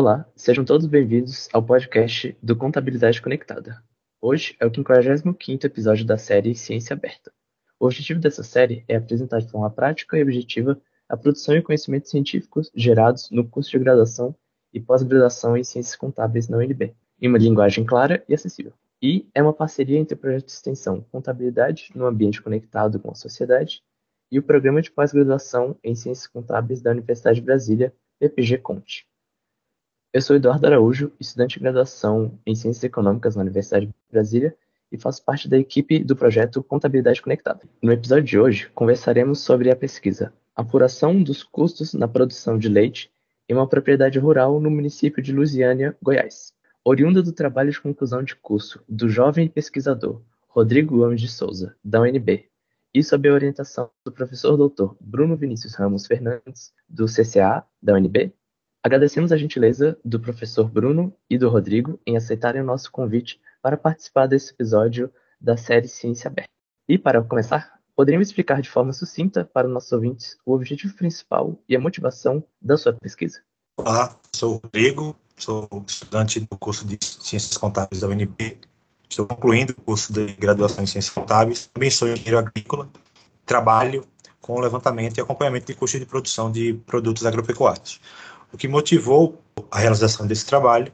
Olá, sejam todos bem-vindos ao podcast do Contabilidade Conectada. Hoje é o 55º episódio da série Ciência Aberta. O objetivo dessa série é apresentar de forma prática e objetiva a produção e conhecimentos científicos gerados no curso de graduação e pós-graduação em Ciências Contábeis na UNB, em uma linguagem clara e acessível. E é uma parceria entre o projeto de extensão Contabilidade no Ambiente Conectado com a Sociedade e o Programa de Pós-Graduação em Ciências Contábeis da Universidade de Brasília, PPG Conte. Eu sou Eduardo Araújo, estudante de graduação em Ciências Econômicas na Universidade de Brasília e faço parte da equipe do projeto Contabilidade Conectada. No episódio de hoje, conversaremos sobre a pesquisa Apuração dos custos na produção de leite em uma propriedade rural no município de Lusiânia, Goiás. Oriunda do trabalho de conclusão de curso do jovem pesquisador Rodrigo Gomes de Souza, da UNB, e sob a orientação do professor doutor Bruno Vinícius Ramos Fernandes, do CCA, da UNB, Agradecemos a gentileza do professor Bruno e do Rodrigo em aceitarem o nosso convite para participar desse episódio da série Ciência Aberta. E para começar, poderiam explicar de forma sucinta para os nossos ouvintes o objetivo principal e a motivação da sua pesquisa? Olá, sou o Rodrigo, sou estudante do curso de Ciências Contábeis da UNB. Estou concluindo o curso de graduação em Ciências Contábeis. Também sou engenheiro agrícola. Trabalho com levantamento e acompanhamento de custos de produção de produtos agropecuários. O que motivou a realização desse trabalho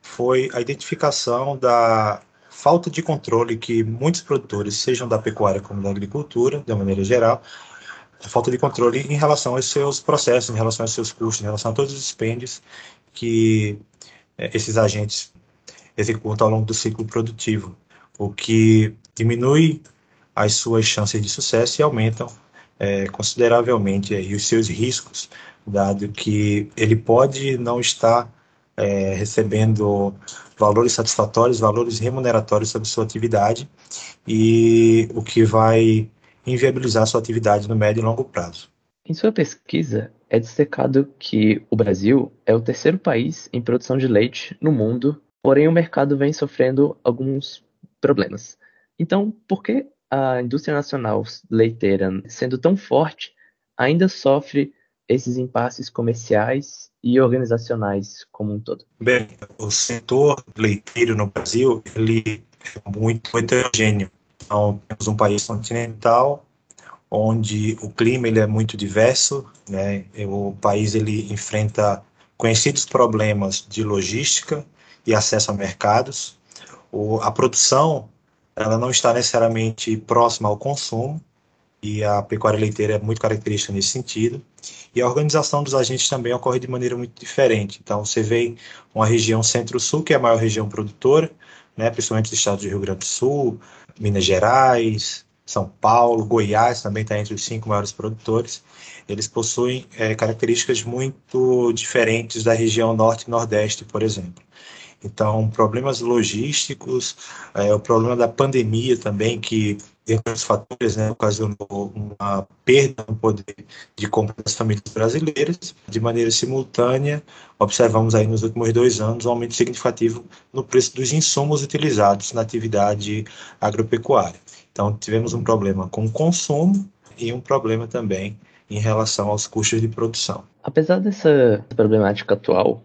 foi a identificação da falta de controle que muitos produtores, sejam da pecuária como da agricultura, de maneira geral, a falta de controle em relação aos seus processos, em relação aos seus custos, em relação a todos os dispêndios que é, esses agentes executam ao longo do ciclo produtivo, o que diminui as suas chances de sucesso e aumentam é, consideravelmente aí, os seus riscos dado que ele pode não estar é, recebendo valores satisfatórios, valores remuneratórios sobre sua atividade, e o que vai inviabilizar sua atividade no médio e longo prazo. Em sua pesquisa, é destacado que o Brasil é o terceiro país em produção de leite no mundo, porém o mercado vem sofrendo alguns problemas. Então, por que a indústria nacional leiteira, sendo tão forte, ainda sofre esses impasses comerciais e organizacionais como um todo? Bem, o setor leiteiro no Brasil ele é muito heterogêneo. Então, temos um país continental onde o clima ele é muito diverso, né? O país ele enfrenta conhecidos problemas de logística e acesso a mercados. O, a produção ela não está necessariamente próxima ao consumo, e a pecuária leiteira é muito característica nesse sentido. E a organização dos agentes também ocorre de maneira muito diferente. Então, você vê uma região centro-sul, que é a maior região produtora, né, principalmente os estados do Rio Grande do Sul, Minas Gerais, São Paulo, Goiás também está entre os cinco maiores produtores. Eles possuem é, características muito diferentes da região norte e nordeste, por exemplo. Então, problemas logísticos, é, o problema da pandemia também, que entre os fatores, né, ocasionou uma perda no poder de compra das famílias brasileiras. De maneira simultânea, observamos aí nos últimos dois anos um aumento significativo no preço dos insumos utilizados na atividade agropecuária. Então, tivemos um problema com o consumo e um problema também em relação aos custos de produção. Apesar dessa problemática atual,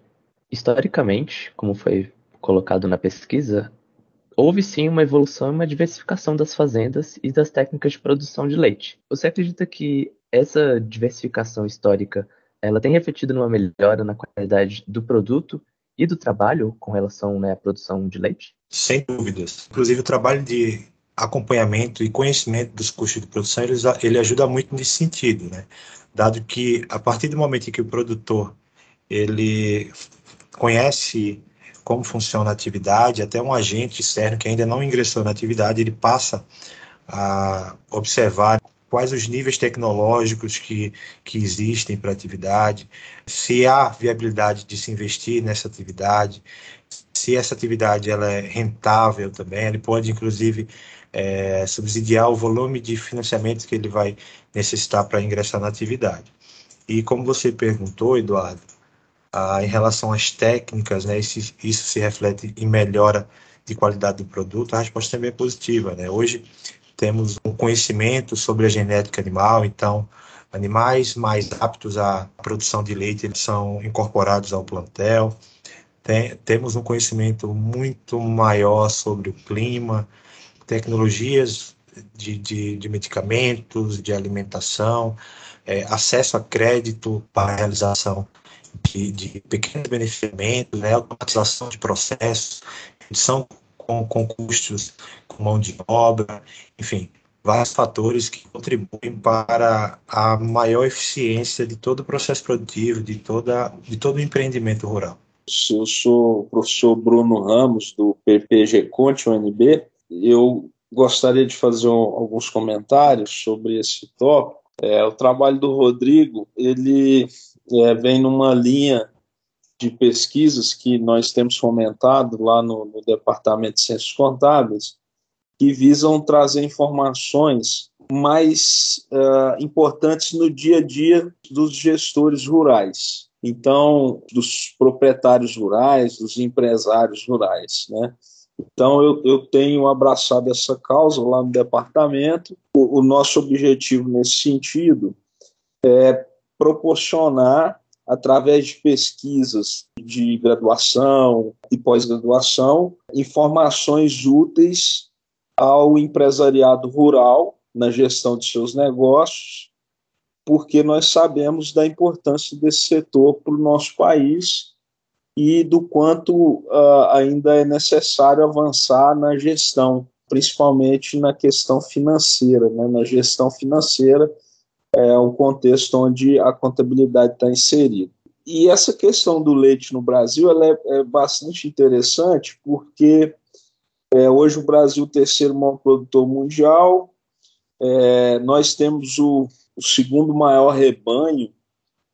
historicamente, como foi colocado na pesquisa, Houve sim uma evolução e uma diversificação das fazendas e das técnicas de produção de leite. Você acredita que essa diversificação histórica ela tem refletido numa melhora na qualidade do produto e do trabalho com relação né, à produção de leite? Sem dúvidas. Inclusive o trabalho de acompanhamento e conhecimento dos custos de produção ele, ele ajuda muito nesse sentido, né? Dado que a partir do momento em que o produtor ele conhece como funciona a atividade, até um agente externo que ainda não ingressou na atividade, ele passa a observar quais os níveis tecnológicos que, que existem para a atividade, se há viabilidade de se investir nessa atividade, se essa atividade ela é rentável também, ele pode inclusive é, subsidiar o volume de financiamento que ele vai necessitar para ingressar na atividade. E como você perguntou, Eduardo, ah, em relação às técnicas, né, isso, isso se reflete em melhora de qualidade do produto, a resposta também é positiva. Né? Hoje temos um conhecimento sobre a genética animal, então animais mais aptos à produção de leite eles são incorporados ao plantel. Tem, temos um conhecimento muito maior sobre o clima, tecnologias de, de, de medicamentos, de alimentação, é, acesso a crédito para a realização de, de pequenos beneficiamentos, né, automatização de processos, redução com, com custos, com mão de obra, enfim, vários fatores que contribuem para a maior eficiência de todo o processo produtivo, de, toda, de todo o empreendimento rural. Eu sou o professor Bruno Ramos, do PPG Conte, UNB. Eu gostaria de fazer um, alguns comentários sobre esse tópico. É, o trabalho do Rodrigo, ele é, vem numa linha de pesquisas que nós temos fomentado lá no, no Departamento de Ciências Contábeis, que visam trazer informações mais uh, importantes no dia a dia dos gestores rurais. Então, dos proprietários rurais, dos empresários rurais, né? Então, eu, eu tenho abraçado essa causa lá no departamento. O, o nosso objetivo nesse sentido é proporcionar através de pesquisas de graduação e pós-graduação, informações úteis ao empresariado rural na gestão de seus negócios, porque nós sabemos da importância desse setor para o nosso país e do quanto uh, ainda é necessário avançar na gestão, principalmente na questão financeira. Né? Na gestão financeira é um contexto onde a contabilidade está inserida. E essa questão do leite no Brasil ela é, é bastante interessante porque é, hoje o Brasil é o terceiro maior produtor mundial. É, nós temos o, o, segundo maior rebanho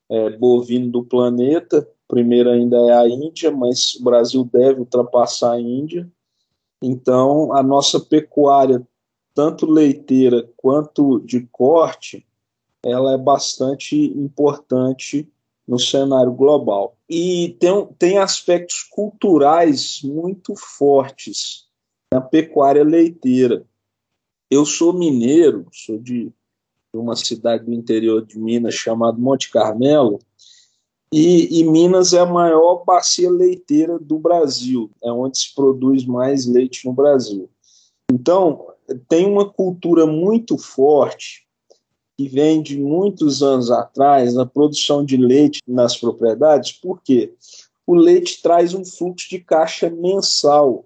é, bovino do planeta. Primeiro ainda é a Índia, mas o Brasil deve ultrapassar a Índia. Então, a nossa pecuária, tanto leiteira quanto de corte, ela é bastante importante no cenário global. E tem, tem aspectos culturais muito fortes na pecuária leiteira. Eu sou mineiro, sou de uma cidade do interior de Minas chamada Monte Carmelo, e, e, Minas é a maior bacia leiteira do Brasil, é onde se produz mais leite no Brasil. Então, tem uma cultura muito forte que vem de muitos anos atrás na produção de leite nas propriedades, porque o leite traz um fluxo de caixa mensal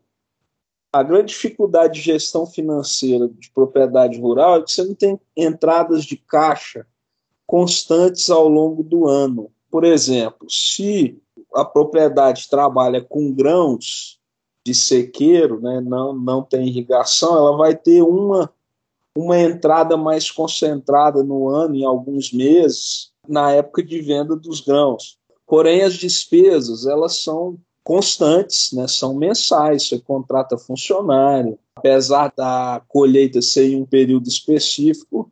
a grande dificuldade de gestão financeira de propriedade rural é que você não tem entradas de caixa constantes ao longo do ano. Por exemplo, se a propriedade trabalha com grãos de sequeiro, né, não, não tem irrigação, ela vai ter uma, uma entrada mais concentrada no ano, em alguns meses, na época de venda dos grãos. Porém, as despesas elas são constantes, né? são mensais, você contrata funcionário. Apesar da colheita ser em um período específico,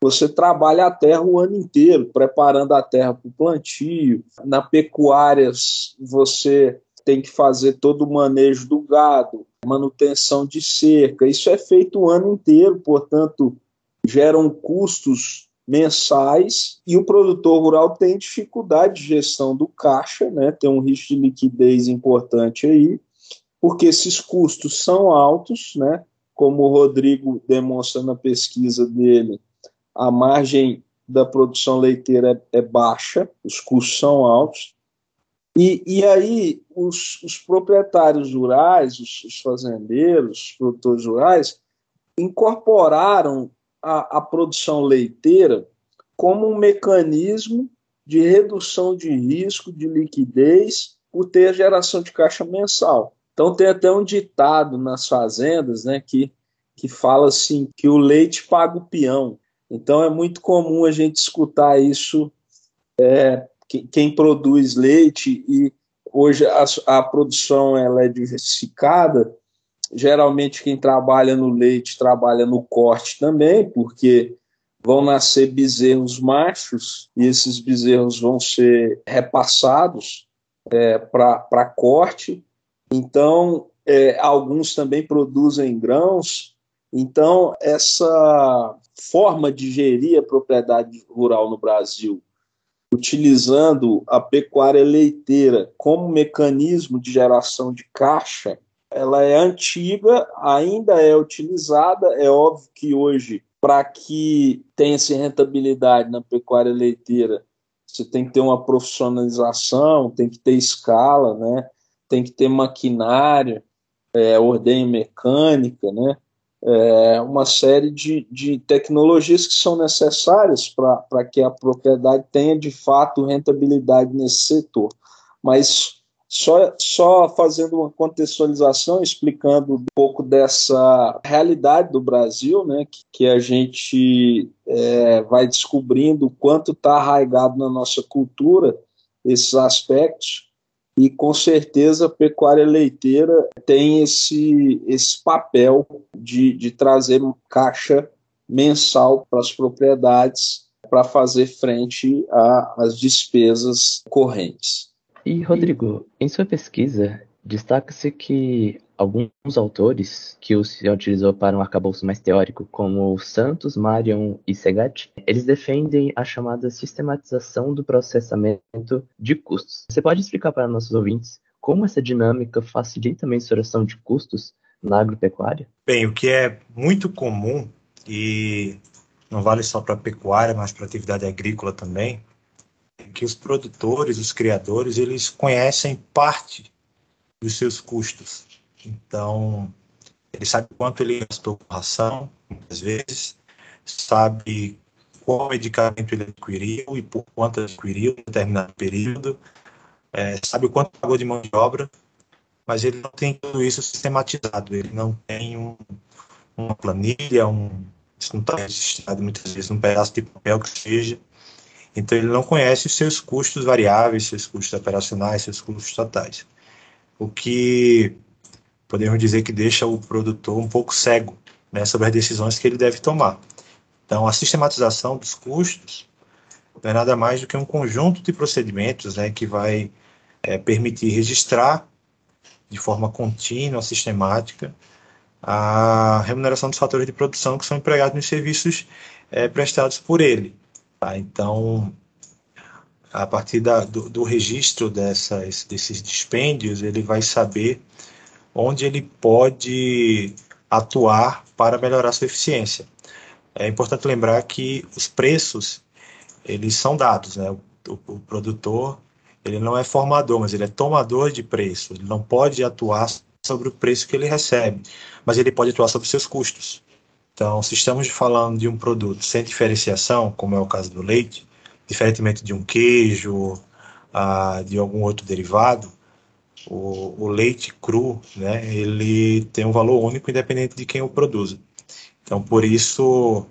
você trabalha a terra o ano inteiro, preparando a terra para o plantio. Na pecuária, você tem que fazer todo o manejo do gado, manutenção de cerca. Isso é feito o ano inteiro, portanto, geram custos mensais e o produtor rural tem dificuldade de gestão do caixa, né? tem um risco de liquidez importante aí, porque esses custos são altos, né? como o Rodrigo demonstra na pesquisa dele, a margem da produção leiteira é, é baixa, os custos são altos, e, e aí os, os proprietários rurais, os, os fazendeiros, os produtores rurais, incorporaram a, a produção leiteira como um mecanismo de redução de risco de liquidez por ter a geração de caixa mensal. Então tem até um ditado nas fazendas, né, que, que fala assim que o leite paga o peão. Então é muito comum a gente escutar isso é, quem produz leite e hoje a, a produção ela é diversificada Geralmente, quem trabalha no leite trabalha no corte também, porque vão nascer bezerros machos e esses bezerros vão ser repassados é, para corte. Então, é, alguns também produzem grãos. Então, essa forma de gerir a propriedade rural no Brasil, utilizando a pecuária leiteira como mecanismo de geração de caixa, ela é antiga, ainda é utilizada. É óbvio que hoje, para que tenha-se rentabilidade na pecuária leiteira, você tem que ter uma profissionalização, tem que ter escala, né? tem que ter maquinário, é, ordenha mecânica, né? É, uma série de, de tecnologias que são necessárias para que a propriedade tenha de fato rentabilidade nesse setor. Mas só, só fazendo uma contextualização, explicando um pouco dessa realidade do Brasil, né, que, que a gente é, vai descobrindo o quanto está arraigado na nossa cultura esses aspectos, e com certeza a pecuária leiteira tem esse, esse papel de, de trazer caixa mensal para as propriedades para fazer frente às despesas correntes. E, Rodrigo, em sua pesquisa, destaca-se que alguns autores que o senhor utilizou para um arcabouço mais teórico, como Santos, Marion e Segatti, eles defendem a chamada sistematização do processamento de custos. Você pode explicar para nossos ouvintes como essa dinâmica facilita a mensuração de custos na agropecuária? Bem, o que é muito comum e não vale só para a pecuária, mas para a atividade agrícola também, que os produtores, os criadores, eles conhecem parte dos seus custos. Então, ele sabe quanto ele gastou com ração, muitas vezes, sabe qual medicamento ele adquiriu e por quanto adquiriu em determinado período, é, sabe o quanto pagou de mão de obra, mas ele não tem tudo isso sistematizado, ele não tem um, uma planilha, um, isso não está registrado muitas vezes num pedaço de papel que seja, então, ele não conhece os seus custos variáveis, seus custos operacionais, seus custos totais. O que podemos dizer que deixa o produtor um pouco cego né, sobre as decisões que ele deve tomar. Então, a sistematização dos custos não é nada mais do que um conjunto de procedimentos né, que vai é, permitir registrar de forma contínua, sistemática, a remuneração dos fatores de produção que são empregados nos serviços é, prestados por ele. Tá? Então, a partir da, do, do, registro dessas, desses dispêndios, ele vai saber onde ele pode atuar para melhorar sua eficiência. É importante lembrar que os preços eles são dados, né? O, o, produtor ele não é formador, mas ele é tomador de preço. Ele não pode atuar sobre o preço que ele recebe, mas ele pode atuar sobre seus custos. Então, se estamos falando de um produto sem diferenciação, como é o caso do leite, diferentemente de um queijo, ah, de algum outro derivado, o, o, leite cru, né, ele tem um valor único independente de quem o produza. Então, por isso,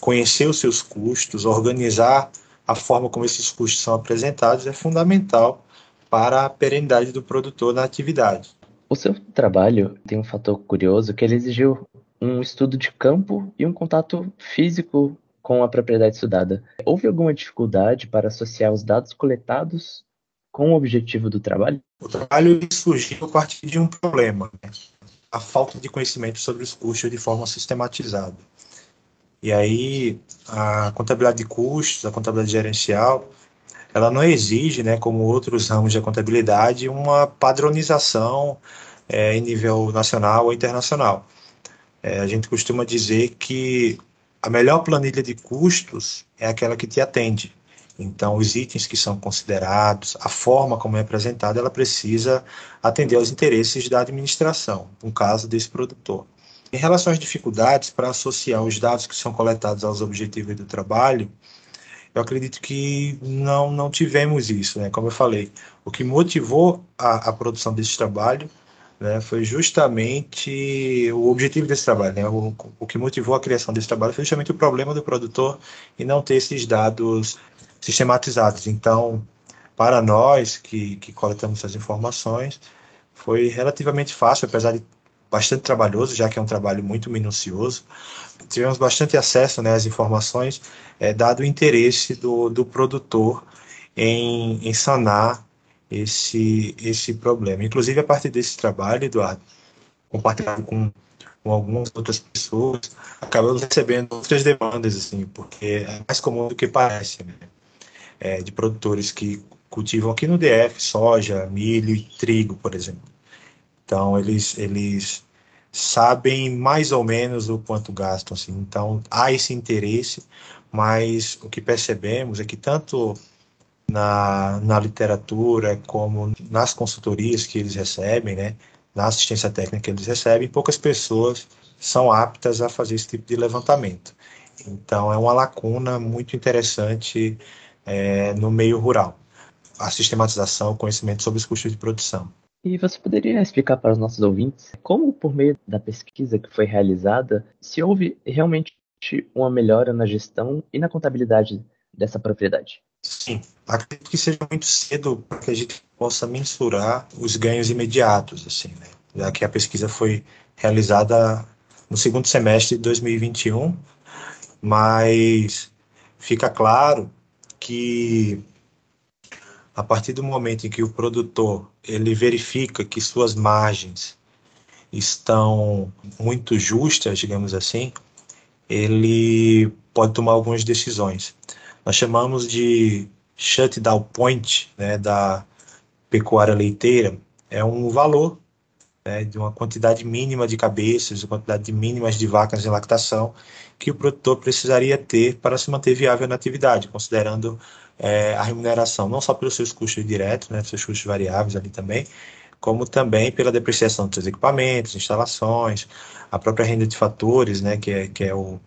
conhecer os seus custos, organizar a forma como esses custos são apresentados é fundamental para a perenidade do produtor na atividade. O seu trabalho tem um fator curioso que ele exigiu um estudo de campo e um contato físico com a propriedade estudada. Houve alguma dificuldade para associar os dados coletados com o objetivo do trabalho? O trabalho surgiu a partir de um problema, né? a falta de conhecimento sobre os custos de forma sistematizada. E aí, a contabilidade de custos, a contabilidade gerencial, ela não exige, né, como outros ramos da contabilidade, uma padronização é, em nível nacional ou internacional. É, a gente costuma dizer que a melhor planilha de custos é aquela que te atende. Então, os itens que são considerados, a forma como é apresentada, ela precisa atender aos interesses da administração, no caso desse produtor. Em relação às dificuldades para associar os dados que são coletados aos objetivos do trabalho, eu acredito que não, não tivemos isso. Né? Como eu falei, o que motivou a, a produção desse trabalho né, foi justamente o objetivo desse trabalho. Né, o, o que motivou a criação desse trabalho foi justamente o problema do produtor e não ter esses dados sistematizados. Então, para nós que, que coletamos essas informações, foi relativamente fácil, apesar de bastante trabalhoso, já que é um trabalho muito minucioso. Tivemos bastante acesso né, às informações, é, dado o interesse do, do produtor em, em sanar esse, esse problema. Inclusive, a partir desse trabalho, Eduardo, compartilhado com com algumas outras pessoas, acabamos recebendo outras demandas, assim, porque é mais comum do que parece, né? É, de produtores que cultivam aqui no DF soja, milho e trigo, por exemplo. Então, eles, eles sabem mais ou menos o quanto gastam, assim. Então, há esse interesse, mas o que percebemos é que tanto na, na literatura como nas consultorias que eles recebem, né, na assistência técnica que eles recebem, poucas pessoas são aptas a fazer esse tipo de levantamento. Então, é uma lacuna muito interessante é, no meio rural. A sistematização, o conhecimento sobre os custos de produção. E você poderia explicar para os nossos ouvintes como, por meio da pesquisa que foi realizada, se houve realmente uma melhora na gestão e na contabilidade dessa propriedade? Sim, acredito que seja muito cedo para que a gente possa mensurar os ganhos imediatos, assim, né? Já que a pesquisa foi realizada no segundo semestre de 2021, mas fica claro que a partir do momento em que o produtor ele verifica que suas margens estão muito justas, digamos assim, ele pode tomar algumas decisões. Nós chamamos de shutdown point né, da pecuária leiteira, é um valor né, de uma quantidade mínima de cabeças, uma quantidade mínimas de vacas em lactação que o produtor precisaria ter para se manter viável na atividade, considerando é, a remuneração, não só pelos seus custos diretos, né, seus custos variáveis ali também, como também pela depreciação dos seus equipamentos, instalações, a própria renda de fatores, né, que é, que é o,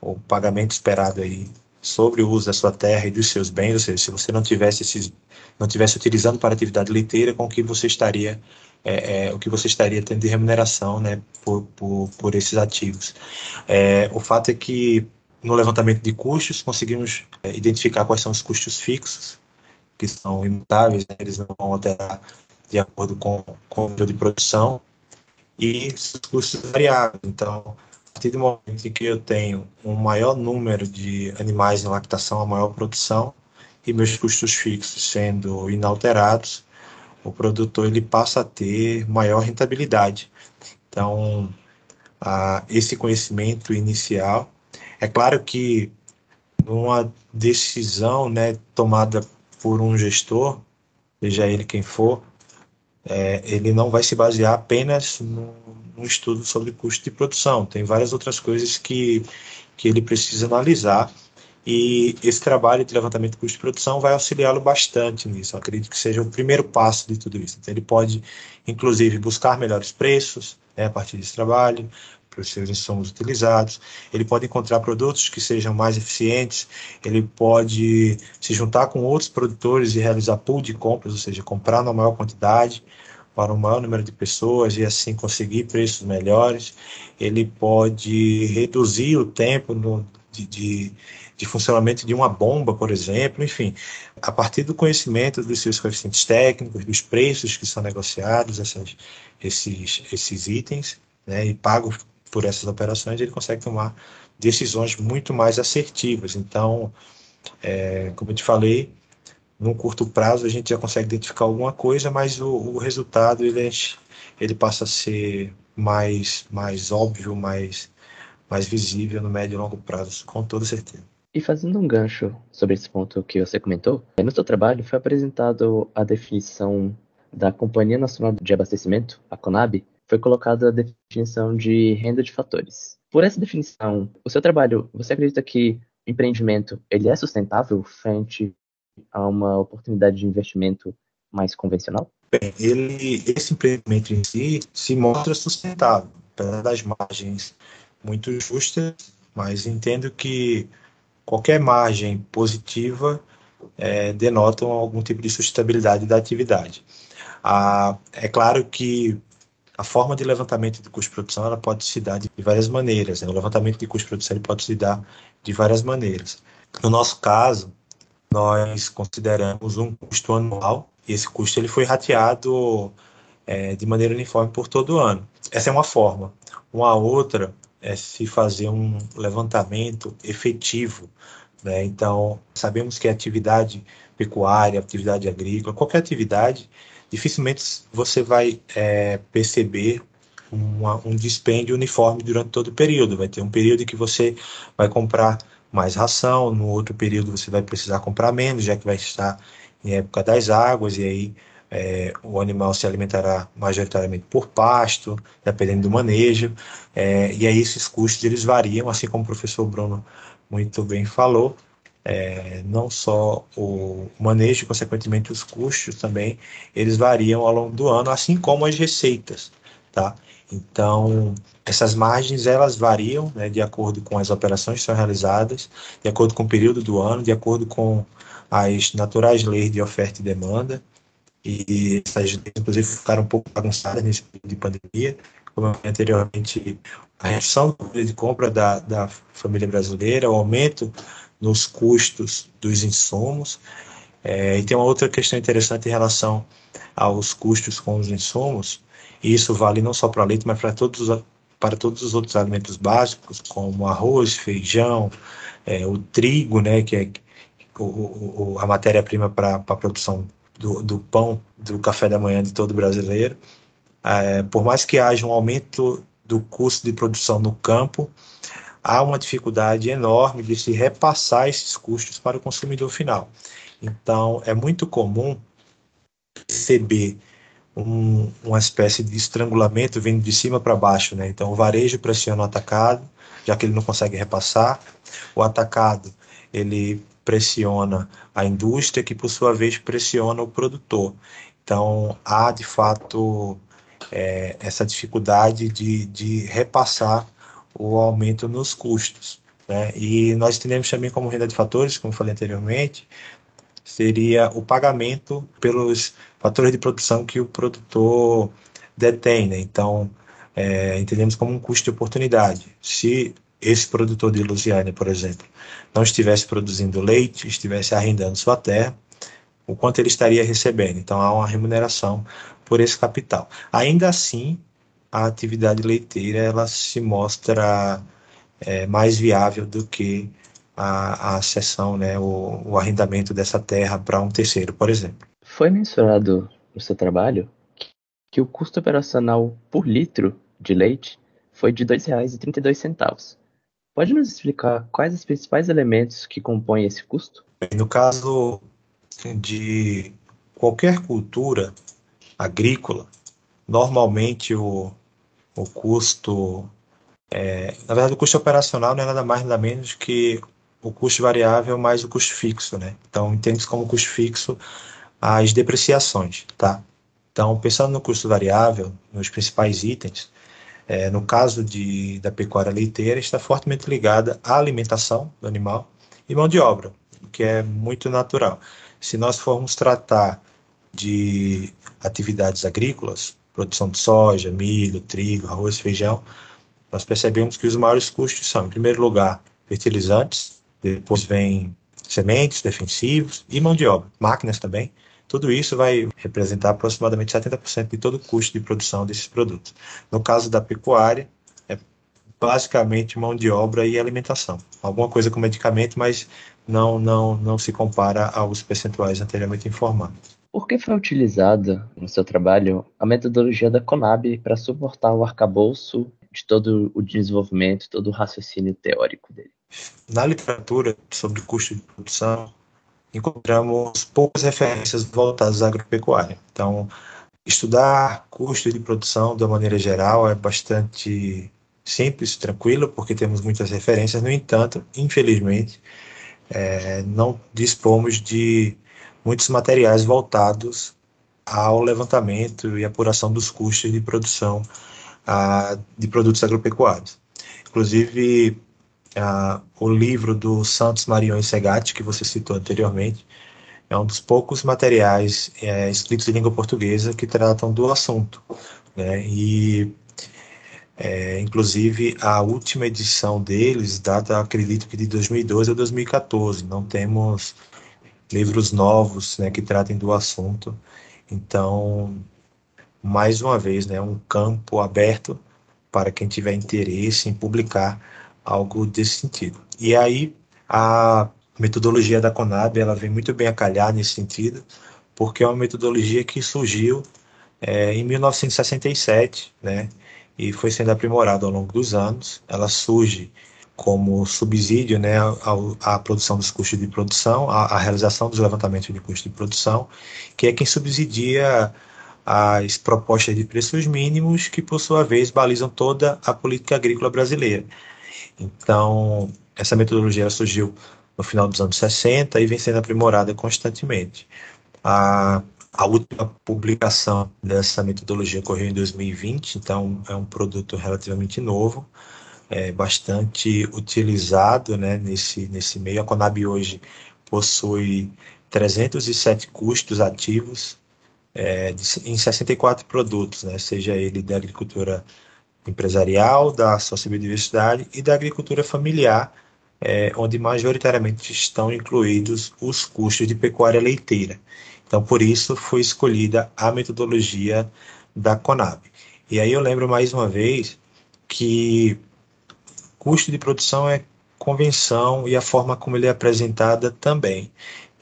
o pagamento esperado aí sobre o uso da sua terra e dos seus bens, ou seja, se você não tivesse esses, não tivesse utilizando para atividade leiteira, com que você estaria é, é, o que você estaria tendo de remuneração né, por, por, por esses ativos. É, o fato é que no levantamento de custos, conseguimos é, identificar quais são os custos fixos, que são imutáveis, né, eles não vão alterar de acordo com, com o nível de produção, e os custos variáveis. Então, a partir do momento em que eu tenho um maior número de animais em lactação, a maior produção, e meus custos fixos sendo inalterados, o produtor ele passa a ter maior rentabilidade. Então, esse conhecimento inicial é claro que uma decisão né, tomada por um gestor, seja ele quem for, é, ele não vai se basear apenas no, no, estudo sobre custo de produção. Tem várias outras coisas que, que ele precisa analisar e esse trabalho de levantamento de custo de produção vai auxiliá-lo bastante nisso. Eu acredito que seja o primeiro passo de tudo isso. Então, ele pode, inclusive, buscar melhores preços né, a partir desse trabalho, para os seus insumos utilizados, ele pode encontrar produtos que sejam mais eficientes, ele pode se juntar com outros produtores e realizar pool de compras, ou seja, comprar na maior quantidade para um maior número de pessoas e assim conseguir preços melhores. Ele pode reduzir o tempo no, de, de, de, funcionamento de uma bomba, por exemplo, enfim, a partir do conhecimento dos seus coeficientes técnicos, dos preços que são negociados, essas, esses, esses itens, né, e pagos por essas operações, ele consegue tomar decisões muito mais assertivas. Então, é, como eu te falei, num curto prazo a gente já consegue identificar alguma coisa, mas o, o resultado ele, é, ele passa a ser mais, mais óbvio, mais, mais visível no médio e longo prazo, com toda certeza. E fazendo um gancho sobre esse ponto que você comentou, no seu trabalho foi apresentado a definição da Companhia Nacional de Abastecimento, a CONAB, foi colocada a definição de renda de fatores. Por essa definição, o seu trabalho, você acredita que o empreendimento ele é sustentável frente a uma oportunidade de investimento mais convencional? Bem, ele, esse empreendimento em si se mostra sustentável, apesar das margens muito justas, mas entendo que qualquer margem positiva é, denota algum tipo de sustentabilidade da atividade. Ah, é claro que a forma de levantamento de custo de produção ela pode se dar de várias maneiras. Né? O levantamento de custo de produção ele pode se dar de várias maneiras. No nosso caso, nós consideramos um custo anual e esse custo ele foi rateado é, de maneira uniforme por todo o ano. Essa é uma forma. Uma outra é se fazer um levantamento efetivo. Né? Então, sabemos que atividade pecuária, atividade agrícola, qualquer atividade, dificilmente você vai é, perceber uma, um dispêndio uniforme durante todo o período. Vai ter um período em que você vai comprar mais ração, no outro período você vai precisar comprar menos, já que vai estar em época das águas, e aí é, o animal se alimentará majoritariamente por pasto, dependendo do manejo, é, e aí esses custos eles variam, assim como o professor Bruno muito bem falou, é, não só o manejo, consequentemente os custos também, eles variam ao longo do ano, assim como as receitas, tá? Então, essas margens, elas variam, né, de acordo com as operações que são realizadas, de acordo com o período do ano, de acordo com as naturais leis de oferta e demanda, e essas leis, inclusive, ficaram um pouco bagunçadas nesse período de pandemia, como eu anteriormente, a redução do poder de compra da, da família brasileira, o aumento nos custos dos insumos. É, e tem uma outra questão interessante em relação aos custos com os insumos, e isso vale não só para leite, mas para todos os, para todos os outros alimentos básicos, como arroz, feijão, é, o trigo, né, que é o, o, a matéria-prima para a produção do, do, pão, do café da manhã de todo brasileiro. É, por mais que haja um aumento do custo de produção no campo, há uma dificuldade enorme de se repassar esses custos para o consumidor final. Então, é muito comum receber um, uma espécie de estrangulamento vindo de cima para baixo. Né? Então, o varejo pressiona o atacado, já que ele não consegue repassar. O atacado ele pressiona a indústria, que por sua vez pressiona o produtor. Então, há de fato é, essa dificuldade de, de repassar o aumento nos custos. Né? E nós entendemos também como renda de fatores, como falei anteriormente, seria o pagamento pelos fatores de produção que o produtor detém. Né? Então, é, entendemos como um custo de oportunidade. Se esse produtor de Lusiana, por exemplo, não estivesse produzindo leite, estivesse arrendando sua terra, o quanto ele estaria recebendo. Então, há uma remuneração por esse capital. Ainda assim, a atividade leiteira ela se mostra é, mais viável do que a, a cessão, né, o, o arrendamento dessa terra para um terceiro, por exemplo. Foi mencionado no seu trabalho que o custo operacional por litro de leite foi de R$ 2,32. Pode nos explicar quais os principais elementos que compõem esse custo? No caso de qualquer cultura agrícola, normalmente o, o custo, é, na verdade, o custo operacional não é nada mais nada menos que o custo variável mais o custo fixo, né? Então, entende-se como custo fixo as depreciações, tá? Então, pensando no custo variável, nos principais itens, é, no caso de, da pecuária leiteira, está fortemente ligada à alimentação do animal e mão de obra, o que é muito natural. Se nós formos tratar de atividades agrícolas, produção de soja, milho, trigo, arroz, feijão, nós percebemos que os maiores custos são, em primeiro lugar, fertilizantes, depois vem sementes, defensivos e mão de obra, máquinas também. Tudo isso vai representar aproximadamente 70% de todo o custo de produção desses produtos. No caso da pecuária, é basicamente mão de obra e alimentação. Alguma coisa com medicamento, mas não, não, não se compara aos percentuais anteriormente informados. Por que foi utilizada no seu trabalho a metodologia da Conab para suportar o arcabouço de todo o desenvolvimento, todo o raciocínio teórico dele? Na literatura sobre custo de produção, encontramos poucas referências voltadas à agropecuária. Então, estudar custo de produção de uma maneira geral é bastante simples, tranquilo, porque temos muitas referências. No entanto, infelizmente, é, não dispomos de muitos materiais voltados ao levantamento e apuração dos custos de produção uh, de produtos agropecuários. Inclusive, o livro do Santos Marion Segatti, que você citou anteriormente, é um dos poucos materiais é, escritos em língua portuguesa que tratam do assunto. Né? E, é, inclusive, a última edição deles data, acredito que de 2012 ou 2014. Não temos livros novos né, que tratem do assunto. Então, mais uma vez, né, um campo aberto para quem tiver interesse em publicar algo desse sentido. E aí, a metodologia da Conab ela vem muito bem a calhar nesse sentido, porque é uma metodologia que surgiu é, em 1967, né, e foi sendo aprimorada ao longo dos anos. Ela surge como subsídio né, à, produção dos custos de produção, à, realização dos levantamentos de custos de produção, que é quem subsidia as propostas de preços mínimos, que por sua vez balizam toda a política agrícola brasileira. Então, essa metodologia surgiu no final dos anos 60 e vem sendo aprimorada constantemente. A, a última publicação dessa metodologia ocorreu em 2020, então é um produto relativamente novo, é bastante utilizado né, nesse, nesse meio. A Conab hoje possui 307 custos ativos é, em 64 produtos, né, seja ele da agricultura empresarial, da sociobiodiversidade e da agricultura familiar, é, onde majoritariamente estão incluídos os custos de pecuária leiteira. Então, por isso foi escolhida a metodologia da Conab. E aí eu lembro mais uma vez que custo de produção é convenção e a forma como ele é apresentada também.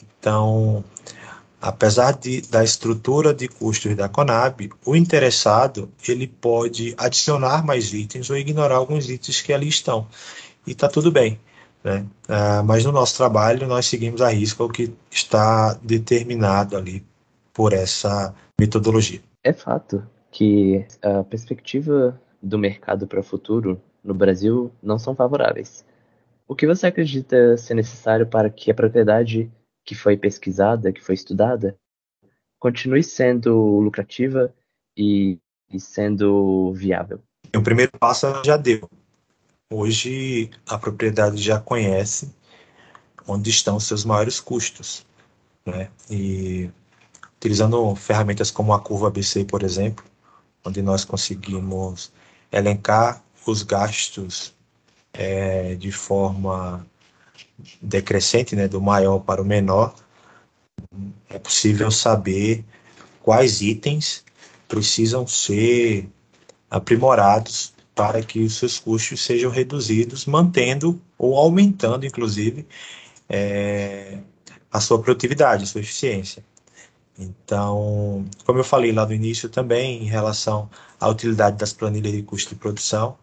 Então, apesar de, da estrutura de custos da Conab, o interessado ele pode adicionar mais itens ou ignorar alguns itens que ali estão. E está tudo bem. Né? Ah, mas no nosso trabalho nós seguimos a risca o que está determinado ali por essa metodologia. É fato que a perspectiva do mercado para o futuro no Brasil não são favoráveis. O que você acredita ser necessário para que a propriedade que foi pesquisada, que foi estudada, continue sendo lucrativa e, e sendo viável? O primeiro passo já deu. Hoje a propriedade já conhece onde estão seus maiores custos, né? E utilizando ferramentas como a curva ABC, por exemplo, onde nós conseguimos elencar os gastos é, de forma decrescente, né, do maior para o menor, é possível saber quais itens precisam ser aprimorados para que os seus custos sejam reduzidos, mantendo ou aumentando, inclusive, é, a sua produtividade, a sua eficiência. Então, como eu falei lá no início também, em relação à utilidade das planilhas de custo de produção,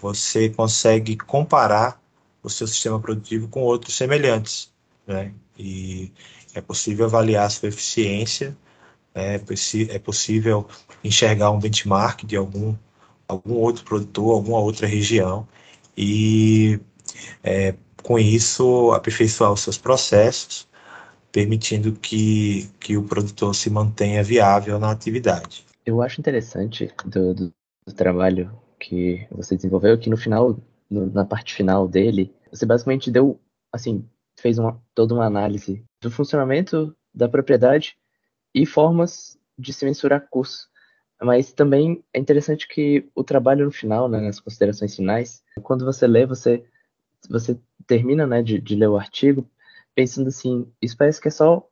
você consegue comparar o seu sistema produtivo com outros semelhantes, né? E é possível avaliar a sua eficiência, é, é possível enxergar um benchmark de algum, algum outro produtor, alguma outra região e é, com isso aperfeiçoar os seus processos, permitindo que, que o produtor se mantenha viável na atividade. Eu acho interessante do, do, do trabalho que você desenvolveu, que no final, no, na parte final dele, você basicamente deu, assim, fez uma, toda uma análise do funcionamento da propriedade e formas de se mensurar custo. Mas também é interessante que o trabalho no final, né, nas considerações finais, quando você lê, você, você termina né, de, de ler o artigo pensando assim, isso parece que é só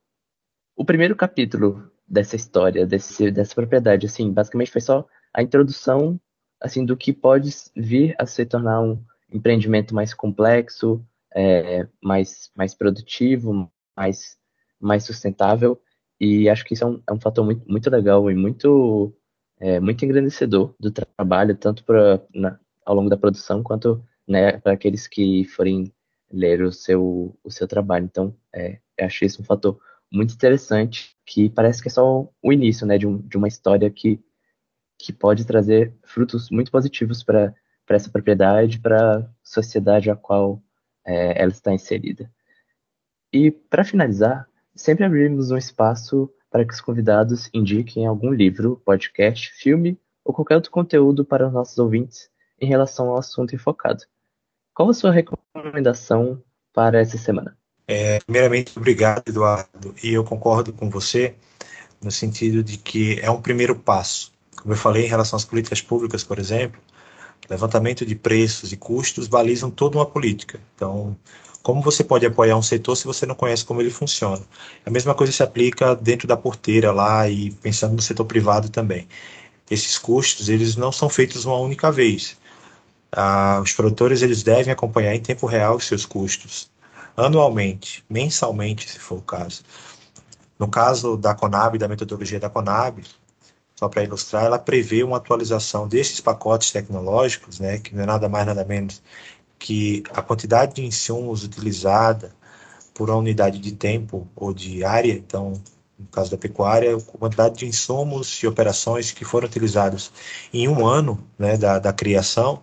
o primeiro capítulo dessa história, desse, dessa propriedade. Assim, basicamente foi só a introdução assim do que pode vir a se tornar um empreendimento mais complexo, é, mais, mais produtivo, mais, mais sustentável. E acho que isso é um, é um fator muito, muito legal e muito, é, muito engrandecedor do trabalho, tanto pra, na, ao longo da produção, quanto né, para aqueles que forem ler o seu, o seu trabalho. Então, é, eu achei isso um fator muito interessante, que parece que é só o início né, de, um, de uma história que que pode trazer frutos muito positivos para essa propriedade, para a sociedade a qual é, ela está inserida. E, para finalizar, sempre abrimos um espaço para que os convidados indiquem algum livro, podcast, filme ou qualquer outro conteúdo para os nossos ouvintes em relação ao assunto enfocado. Qual a sua recomendação para essa semana? É, primeiramente, obrigado, Eduardo. E eu concordo com você no sentido de que é um primeiro passo. Como eu falei em relação às políticas públicas, por exemplo, levantamento de preços e custos balizam toda uma política. Então, como você pode apoiar um setor se você não conhece como ele funciona? A mesma coisa se aplica dentro da porteira lá e pensando no setor privado também. Esses custos, eles não são feitos uma única vez. Ah, os produtores, eles devem acompanhar em tempo real os seus custos, anualmente, mensalmente, se for o caso. No caso da Conab, da metodologia da Conab, só para ilustrar, ela prevê uma atualização desses pacotes tecnológicos, né, que não é nada mais nada menos que a quantidade de insumos utilizada por uma unidade de tempo ou de área, então, no caso da pecuária, a quantidade de insumos e operações que foram utilizados em um ano né, da, da criação,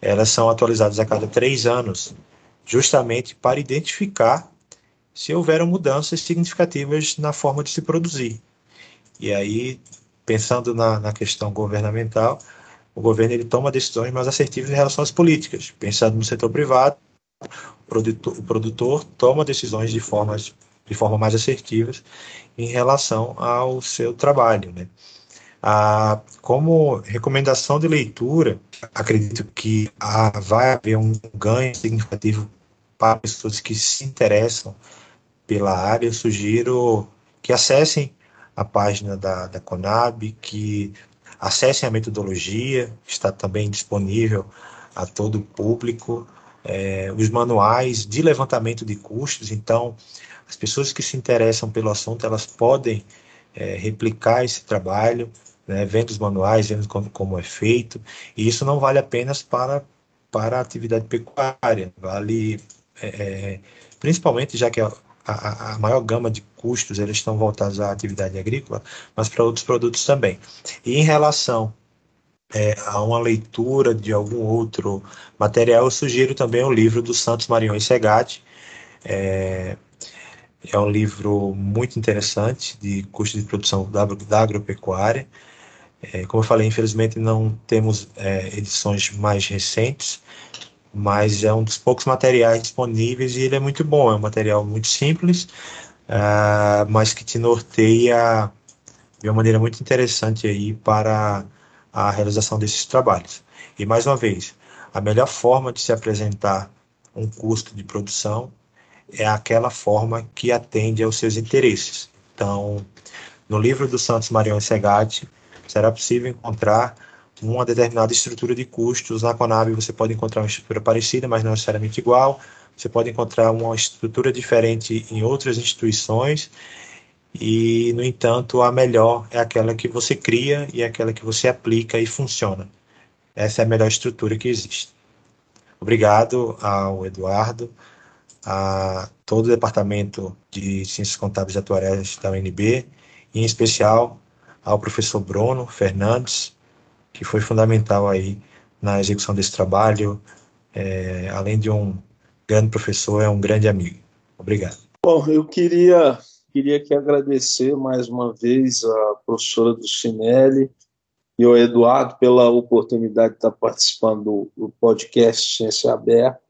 elas são atualizadas a cada três anos, justamente para identificar se houveram mudanças significativas na forma de se produzir. E aí, pensando na, na questão governamental, o governo ele toma decisões mais assertivas em relação às políticas. Pensando no setor privado, o produtor, o produtor toma decisões de, formas, de forma mais assertivas em relação ao seu trabalho. Né? Ah, como recomendação de leitura, acredito que ah, vai haver um ganho significativo para pessoas que se interessam pela área. Eu sugiro que acessem a página da, da Conab, que acessem a metodologia, está também disponível a todo o público, é, os manuais de levantamento de custos, então as pessoas que se interessam pelo assunto, elas podem é, replicar esse trabalho, né, vendo os manuais, vendo como, como, é feito, e isso não vale apenas para, para a atividade pecuária, vale é, é principalmente já que a, a, a, maior gama de custos eles estão voltados à atividade agrícola, mas para outros produtos também. E em relação é, a uma leitura de algum outro material, eu sugiro também o livro do Santos Marion e Segatti. É, é um livro muito interessante de custo de produção da, da agropecuária. É, como eu falei, infelizmente não temos é, edições mais recentes, mas é um dos poucos materiais disponíveis e ele é muito bom. É um material muito simples, uh, mas que te norteia de uma maneira muito interessante aí para a realização desses trabalhos. E mais uma vez, a melhor forma de se apresentar um custo de produção é aquela forma que atende aos seus interesses. Então, no livro do Santos Marion Segatti, será possível encontrar uma determinada estrutura de custos. Na Conab você pode encontrar uma estrutura parecida, mas não necessariamente igual. Você pode encontrar uma estrutura diferente em outras instituições. E, no entanto, a melhor é aquela que você cria e é aquela que você aplica e funciona. Essa é a melhor estrutura que existe. Obrigado ao Eduardo, a todo o departamento de Ciências Contábeis Atuariais da UNB, e em especial ao professor Bruno Fernandes, que foi fundamental aí na execução desse trabalho. É, além de um grande professor, é um grande amigo. Obrigado. Bom, eu queria queria aqui agradecer mais uma vez a professora do Cinelli e o Eduardo pela oportunidade de estar participando do, podcast Ciência Aberta.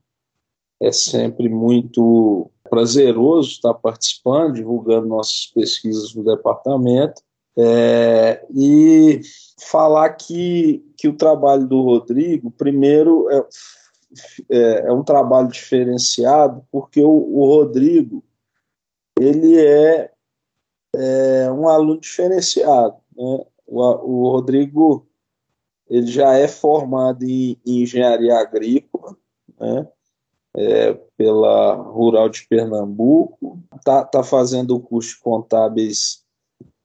É sempre muito prazeroso estar participando, divulgando nossas pesquisas no departamento. É, e falar que, que o trabalho do Rodrigo, primeiro, é, é, é um trabalho diferenciado, porque o, o Rodrigo ele é, é, um aluno diferenciado. Né? O, o, Rodrigo ele já é formado em, em engenharia agrícola, né? É, pela Rural de Pernambuco, está tá fazendo o curso de contábeis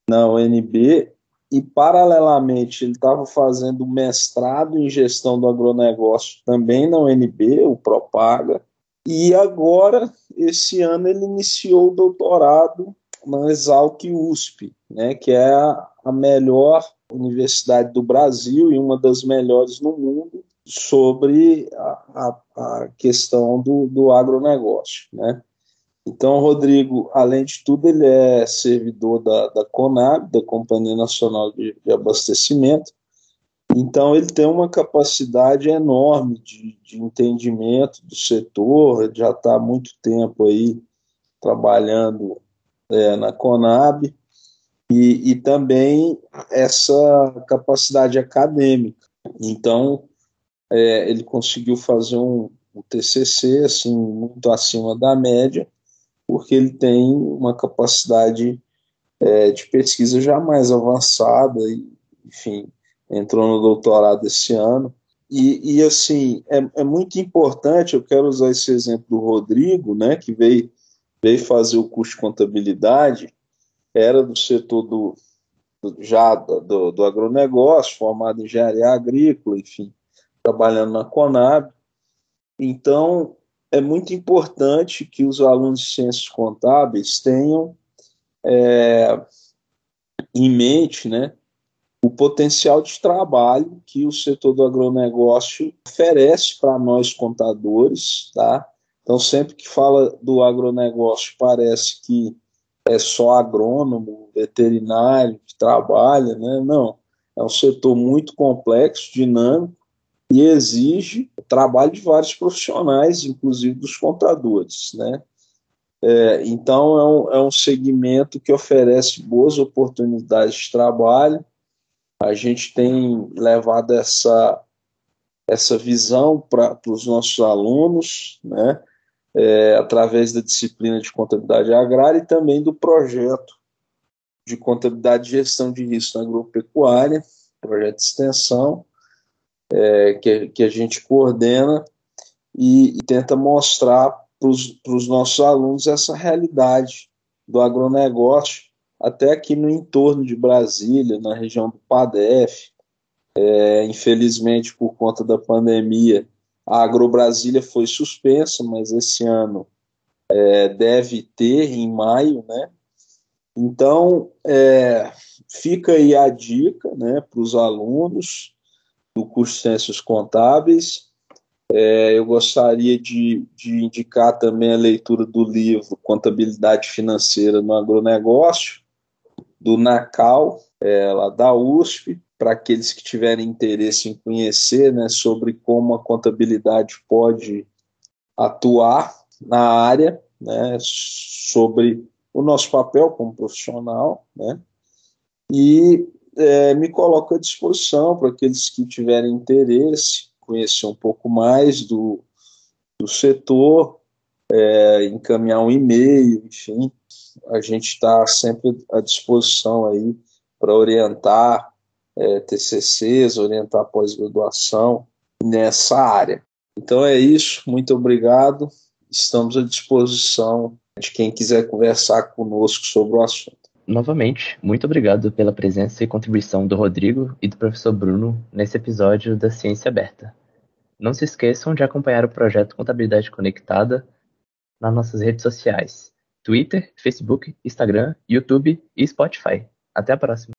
na UNB e, paralelamente, ele estava fazendo mestrado em gestão do agronegócio também na UNB, o Propaga, e agora, esse ano, ele iniciou o doutorado na Exalc USP, né, que é a melhor universidade do Brasil e uma das melhores no mundo sobre a, a, a questão do, do agronegócio. Né? Então, Rodrigo, além de tudo, ele é servidor da, da CONAB, da Companhia Nacional de, de Abastecimento. Então, ele tem uma capacidade enorme de, de entendimento do setor, ele já está há muito tempo aí trabalhando é, na CONAB, e, e também essa capacidade acadêmica. Então, é, ele conseguiu fazer um, um TCC assim muito acima da média porque ele tem uma capacidade é, de pesquisa já mais avançada, e, enfim, entrou no doutorado esse ano. E, e assim, é, é, muito importante, eu quero usar esse exemplo do Rodrigo, né, que veio, veio fazer o curso de contabilidade, era do setor do, já do, do agronegócio, formado em engenharia agrícola, enfim, trabalhando na Conab. Então, é muito importante que os alunos de ciências contábeis tenham é, em mente né, o potencial de trabalho que o setor do agronegócio oferece para nós contadores. Tá? Então, sempre que fala do agronegócio, parece que é só agrônomo, veterinário que trabalha, né? não. É um setor muito complexo, dinâmico, e exige o trabalho de vários profissionais, inclusive dos contadores. Né? É, então, é um, é um segmento que oferece boas oportunidades de trabalho. A gente tem levado essa, essa visão para os nossos alunos, né? É, através da disciplina de contabilidade agrária e também do projeto de contabilidade e gestão de risco na agropecuária, projeto de extensão, é, que, que a gente coordena e, e tenta mostrar para os nossos alunos essa realidade do agronegócio, até aqui no entorno de Brasília, na região do PADEF. É, infelizmente, por conta da pandemia, a AgroBrasília foi suspensa, mas esse ano é, deve ter em maio, né? Então, é, fica aí a dica né, para os alunos do curso de Ciências Contábeis. É, eu gostaria de, de, indicar também a leitura do livro Contabilidade Financeira no Agronegócio, do NACAL, é, lá da USP, para aqueles que tiverem interesse em conhecer né, sobre como a contabilidade pode atuar na área, né, sobre o nosso papel como profissional, né, e é, me coloco à disposição para aqueles que tiverem interesse, conhecer um pouco mais do, do setor, é, encaminhar um e-mail, enfim, a gente está sempre à disposição aí para orientar é, TCCs, orientar pós-graduação nessa área. Então é isso, muito obrigado. Estamos à disposição de quem quiser conversar conosco sobre o assunto. Novamente, muito obrigado pela presença e contribuição do Rodrigo e do professor Bruno nesse episódio da Ciência Aberta. Não se esqueçam de acompanhar o projeto Contabilidade Conectada nas nossas redes sociais: Twitter, Facebook, Instagram, YouTube e Spotify. Até a próxima!